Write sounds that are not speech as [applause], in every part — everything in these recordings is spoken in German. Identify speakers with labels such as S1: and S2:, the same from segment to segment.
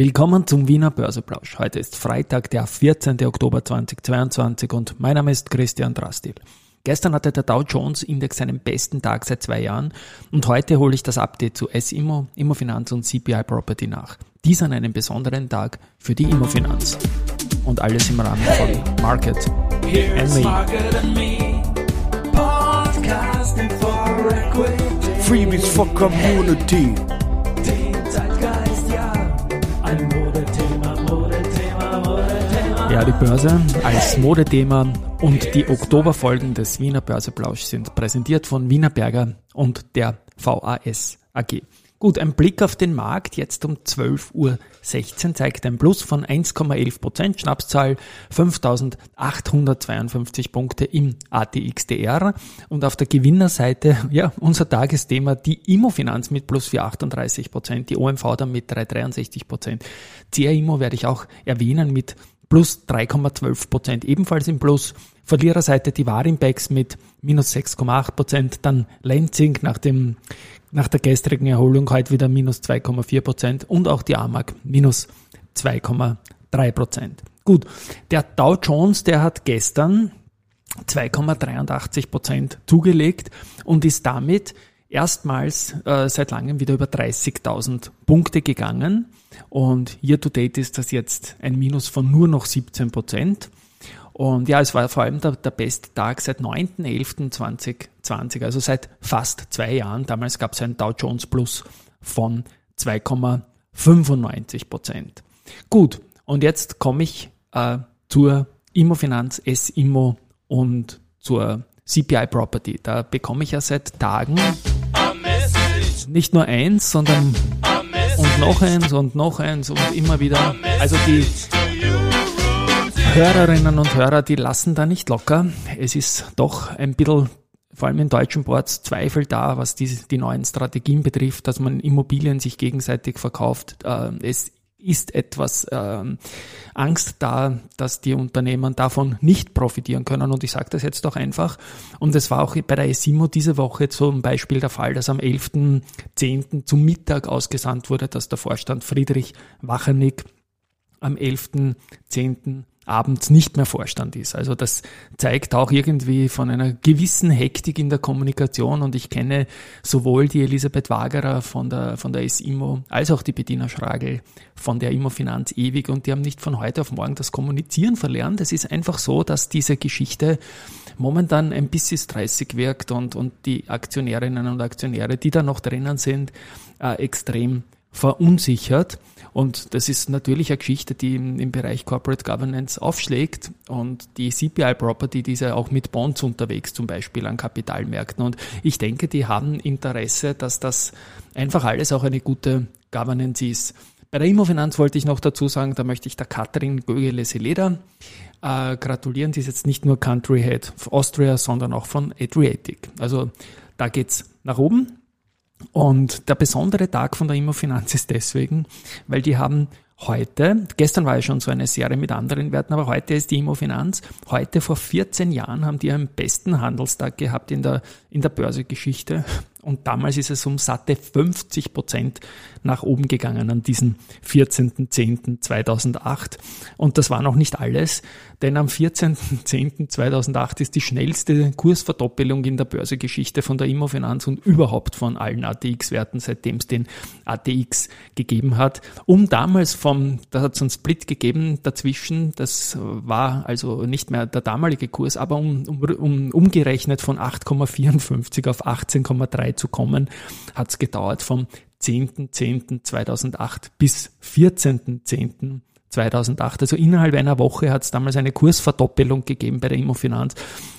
S1: Willkommen zum Wiener Börseplausch. Heute ist Freitag, der 14. Oktober 2022 und mein Name ist Christian Drastil. Gestern hatte der Dow Jones Index seinen besten Tag seit zwei Jahren und heute hole ich das Update zu S-Immo, Immofinanz und CPI Property nach. Dies an einem besonderen Tag für die Immofinanz. Und alles im Rahmen von Market and Me.
S2: Freebies for Community.
S1: Ja, die Börse als Modethema und die Oktoberfolgen des Wiener Börseplausch sind präsentiert von Wiener Berger und der VAS AG. Gut, ein Blick auf den Markt. Jetzt um 12.16 Uhr zeigt ein Plus von 1,11 Prozent, Schnapszahl 5.852 Punkte im ATXDR und auf der Gewinnerseite, [laughs] ja, unser Tagesthema, die Immofinanz mit plus 438 Prozent, die OMV dann mit 363 Prozent. CRIMO werde ich auch erwähnen mit plus 3,12 Prozent, ebenfalls im Plus. Verliererseite die Warimbex mit minus 6,8 Prozent, dann Lenzing nach dem nach der gestrigen Erholung heute wieder minus 2,4 Prozent und auch die AMAG minus 2,3 Prozent. Gut, der Dow Jones, der hat gestern 2,83 Prozent zugelegt und ist damit erstmals äh, seit langem wieder über 30.000 Punkte gegangen. Und year to date ist das jetzt ein Minus von nur noch 17 Prozent. Und ja, es war vor allem der, der beste Tag seit 9.11.2020, also seit fast zwei Jahren. Damals gab es einen Dow Jones Plus von 2,95 Prozent. Gut, und jetzt komme ich äh, zur Immofinanz, S-Immo und zur CPI Property. Da bekomme ich ja seit Tagen nicht nur eins, sondern und noch eins und noch eins und immer wieder. Also die Hörerinnen und Hörer, die lassen da nicht locker. Es ist doch ein bisschen, vor allem in deutschen Boards, Zweifel da, was die, die neuen Strategien betrifft, dass man Immobilien sich gegenseitig verkauft. Äh, es ist etwas ähm, Angst da, dass die Unternehmen davon nicht profitieren können. Und ich sage das jetzt doch einfach. Und es war auch bei der ESIMO diese Woche zum Beispiel der Fall, dass am 11.10. zum Mittag ausgesandt wurde, dass der Vorstand Friedrich Wachernick am 11.10 abends nicht mehr Vorstand ist. Also das zeigt auch irgendwie von einer gewissen Hektik in der Kommunikation und ich kenne sowohl die Elisabeth Wagerer von der, von der SIMO als auch die Bettina Schragel von der Immofinanz ewig und die haben nicht von heute auf morgen das Kommunizieren verlernt. Es ist einfach so, dass diese Geschichte momentan ein bisschen stressig wirkt und, und die Aktionärinnen und Aktionäre, die da noch drinnen sind, äh, extrem verunsichert. Und das ist natürlich eine Geschichte, die im, Bereich Corporate Governance aufschlägt. Und die CPI Property, die ist ja auch mit Bonds unterwegs, zum Beispiel an Kapitalmärkten. Und ich denke, die haben Interesse, dass das einfach alles auch eine gute Governance ist. Bei der Immofinanz wollte ich noch dazu sagen, da möchte ich der Katrin Gögele-Seleder äh, gratulieren. Die ist jetzt nicht nur Country Head of Austria, sondern auch von Adriatic. Also da geht's nach oben. Und der besondere Tag von der Immofinanz ist deswegen, weil die haben heute, gestern war ja schon so eine Serie mit anderen Werten, aber heute ist die Immofinanz, heute vor 14 Jahren haben die einen besten Handelstag gehabt in der, in der Börsegeschichte und damals ist es um satte 50 Prozent nach oben gegangen an diesem 14.10.2008. Und das war noch nicht alles, denn am 14.10.2008 ist die schnellste Kursverdoppelung in der Börsegeschichte von der Immofinanz und überhaupt von allen ATX-Werten, seitdem es den ATX gegeben hat. Um damals vom, da hat es einen Split gegeben dazwischen, das war also nicht mehr der damalige Kurs, aber um, um, um umgerechnet von 8,54 auf 18,3 zu kommen, hat es gedauert vom 10.10.2008 bis 14.10.2008. Also innerhalb einer Woche hat es damals eine Kursverdoppelung gegeben bei der Immofinanz.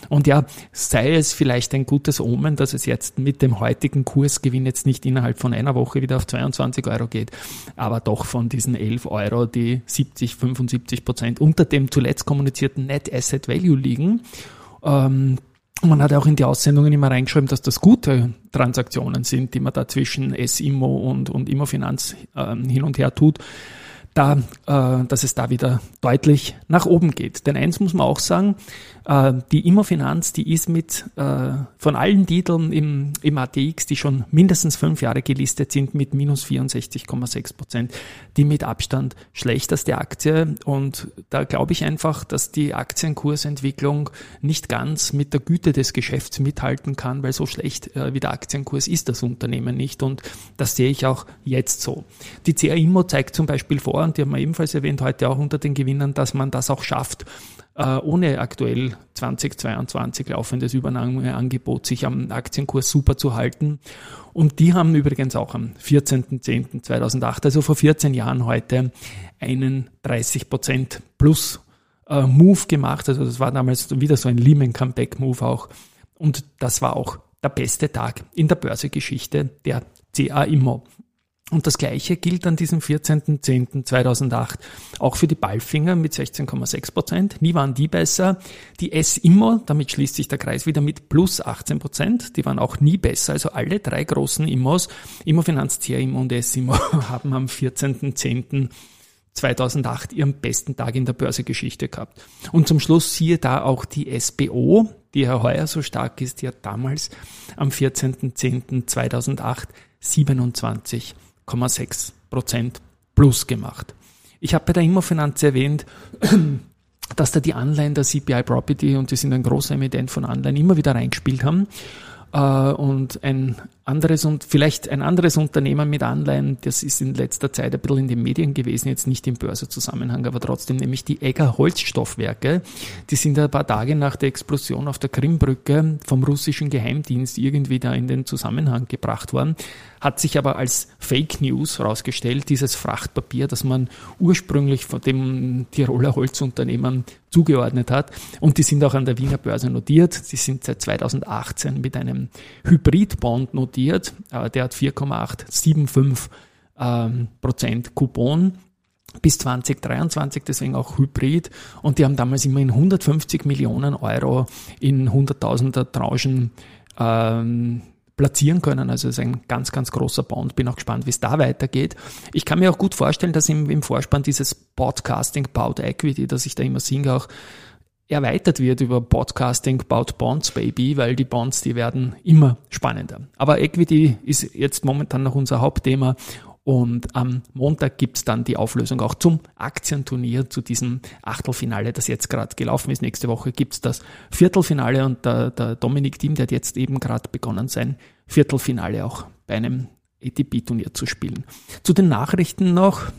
S1: Und ja, sei es vielleicht ein gutes Omen, dass es jetzt mit dem heutigen Kursgewinn jetzt nicht innerhalb von einer Woche wieder auf 22 Euro geht, aber doch von diesen 11 Euro, die 70, 75 Prozent unter dem zuletzt kommunizierten Net Asset Value liegen. Ähm, man hat auch in die Aussendungen immer reingeschrieben, dass das gute Transaktionen sind, die man da zwischen S-Immo und, und Immofinanz ähm, hin und her tut. Da, äh, dass es da wieder deutlich nach oben geht. Denn eins muss man auch sagen, äh, die Immofinanz, die ist mit äh, von allen Titeln im, im ATX, die schon mindestens fünf Jahre gelistet sind, mit minus 64,6 Prozent, die mit Abstand schlechteste Aktie. Und da glaube ich einfach, dass die Aktienkursentwicklung nicht ganz mit der Güte des Geschäfts mithalten kann, weil so schlecht äh, wie der Aktienkurs ist das Unternehmen nicht. Und das sehe ich auch jetzt so. Die CA Immo zeigt zum Beispiel vor, und die haben wir ebenfalls erwähnt heute auch unter den Gewinnern, dass man das auch schafft, äh, ohne aktuell 2022 laufendes Übernahmeangebot sich am Aktienkurs super zu halten. Und die haben übrigens auch am 14.10.2008, also vor 14 Jahren heute, einen 30 Prozent plus äh, Move gemacht. Also das war damals wieder so ein Lehman Comeback Move auch. Und das war auch der beste Tag in der Börsegeschichte der CA Immo. Und das Gleiche gilt an diesem 14.10.2008 auch für die Ballfinger mit 16,6 Prozent. Nie waren die besser. Die S-Immo, damit schließt sich der Kreis wieder mit plus 18 Prozent. Die waren auch nie besser. Also alle drei großen Immos, Immofinanz, CR-Immo und S-Immo, [laughs] haben am 14.10.2008 ihren besten Tag in der Börsegeschichte gehabt. Und zum Schluss siehe da auch die SBO, die ja heuer so stark ist, die hat damals am 14.10.2008 27 8,6 Prozent plus gemacht. Ich habe bei der Immofinanz erwähnt, [clears throat] dass da die Anleihen der CPI Property und die sind ein großer Emittent von Anleihen immer wieder reingespielt haben. Äh, und ein anderes und vielleicht ein anderes Unternehmen mit Anleihen, das ist in letzter Zeit ein bisschen in den Medien gewesen, jetzt nicht im Börsezusammenhang, aber trotzdem, nämlich die Egger Holzstoffwerke. Die sind ein paar Tage nach der Explosion auf der Krimbrücke vom russischen Geheimdienst irgendwie da in den Zusammenhang gebracht worden hat sich aber als Fake News herausgestellt, dieses Frachtpapier, das man ursprünglich von dem Tiroler Holzunternehmen zugeordnet hat. Und die sind auch an der Wiener Börse notiert. Sie sind seit 2018 mit einem Hybridbond notiert. Äh, der hat 4,875 ähm, Prozent Coupon bis 2023, deswegen auch Hybrid. Und die haben damals immerhin 150 Millionen Euro in hunderttausender Tranchen ähm, platzieren können. Also es ist ein ganz, ganz großer Bond. Bin auch gespannt, wie es da weitergeht. Ich kann mir auch gut vorstellen, dass im, im Vorspann dieses Podcasting About Equity, das ich da immer singe, auch erweitert wird über Podcasting About Bonds Baby, weil die Bonds, die werden immer spannender. Aber Equity ist jetzt momentan noch unser Hauptthema und am Montag gibt's dann die Auflösung auch zum Aktienturnier, zu diesem Achtelfinale, das jetzt gerade gelaufen ist. Nächste Woche gibt's das Viertelfinale und der, der Dominik Thiem, der hat jetzt eben gerade begonnen, sein Viertelfinale auch bei einem ATP-Turnier zu spielen. Zu den Nachrichten noch.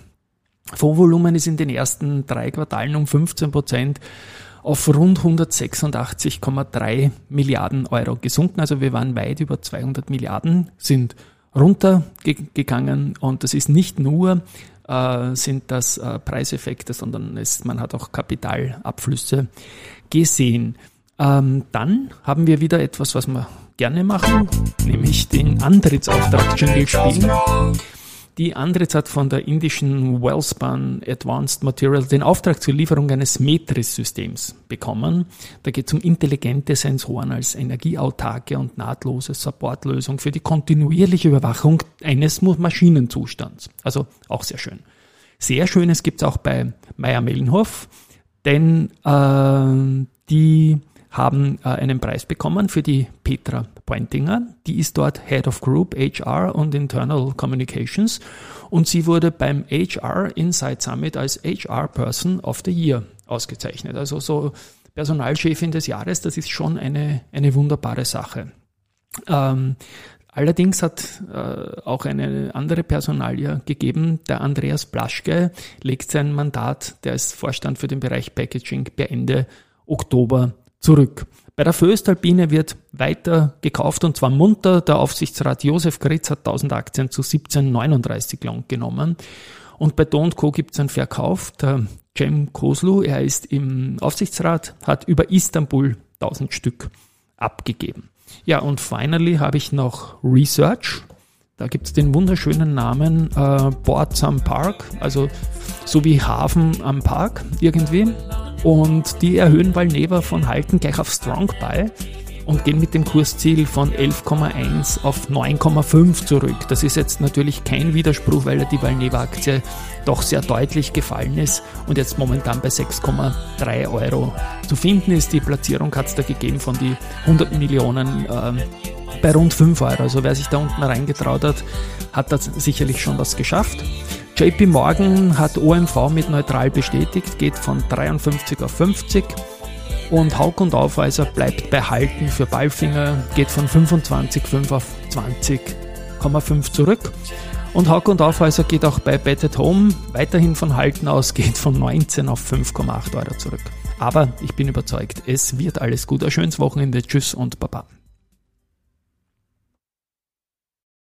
S1: Fondsvolumen ist in den ersten drei Quartalen um 15 Prozent auf rund 186,3 Milliarden Euro gesunken. Also wir waren weit über 200 Milliarden, sind runtergegangen und das ist nicht nur äh, sind das äh, Preiseffekte, sondern es, man hat auch Kapitalabflüsse gesehen. Ähm, dann haben wir wieder etwas, was wir gerne machen, nämlich den Antrittsauftrag-Jingle spielen. Die Andritz hat von der indischen Wellspan Advanced Materials den Auftrag zur Lieferung eines Metris-Systems bekommen. Da geht es um intelligente Sensoren als energieautarke und nahtlose Supportlösung für die kontinuierliche Überwachung eines Maschinenzustands. Also auch sehr schön. Sehr schönes gibt es auch bei Meyer-Mellenhof, denn äh, die haben äh, einen Preis bekommen für die Petra Pointinger. Die ist dort Head of Group HR und Internal Communications und sie wurde beim HR Insight Summit als HR Person of the Year ausgezeichnet. Also so Personalchefin des Jahres, das ist schon eine, eine wunderbare Sache. Ähm, allerdings hat äh, auch eine andere Personalie gegeben. Der Andreas Blaschke legt sein Mandat, der ist Vorstand für den Bereich Packaging, per Ende Oktober zurück. Bei der Föstalpine wird weiter gekauft und zwar munter. Der Aufsichtsrat Josef Gritz hat 1000 Aktien zu 17,39 lang genommen. Und bei Do Co. gibt es einen Verkauf. Der Cem Koslu, er ist im Aufsichtsrat, hat über Istanbul 1000 Stück abgegeben. Ja, und finally habe ich noch Research. Da gibt es den wunderschönen Namen äh, Boards am Park, also so wie Hafen am Park irgendwie. Und die erhöhen Valneva von Halten gleich auf Strong Buy und gehen mit dem Kursziel von 11,1 auf 9,5 zurück. Das ist jetzt natürlich kein Widerspruch, weil die Valneva-Aktie doch sehr deutlich gefallen ist und jetzt momentan bei 6,3 Euro zu finden ist. Die Platzierung hat es da gegeben von die 100 Millionen äh, bei rund 5 Euro. Also wer sich da unten reingetraut hat, hat da sicherlich schon was geschafft. JP Morgan hat OMV mit neutral bestätigt, geht von 53 auf 50. Und Hauk und Aufweiser bleibt bei Halten für Ballfinger, geht von 25,5 auf 20,5 zurück. Und Hauk und Aufweiser geht auch bei Bet at Home weiterhin von Halten aus, [laughs] geht von 19 auf 5,8 Euro zurück. Aber ich bin überzeugt, es wird alles gut. Ein schönes Wochenende. Tschüss und Baba.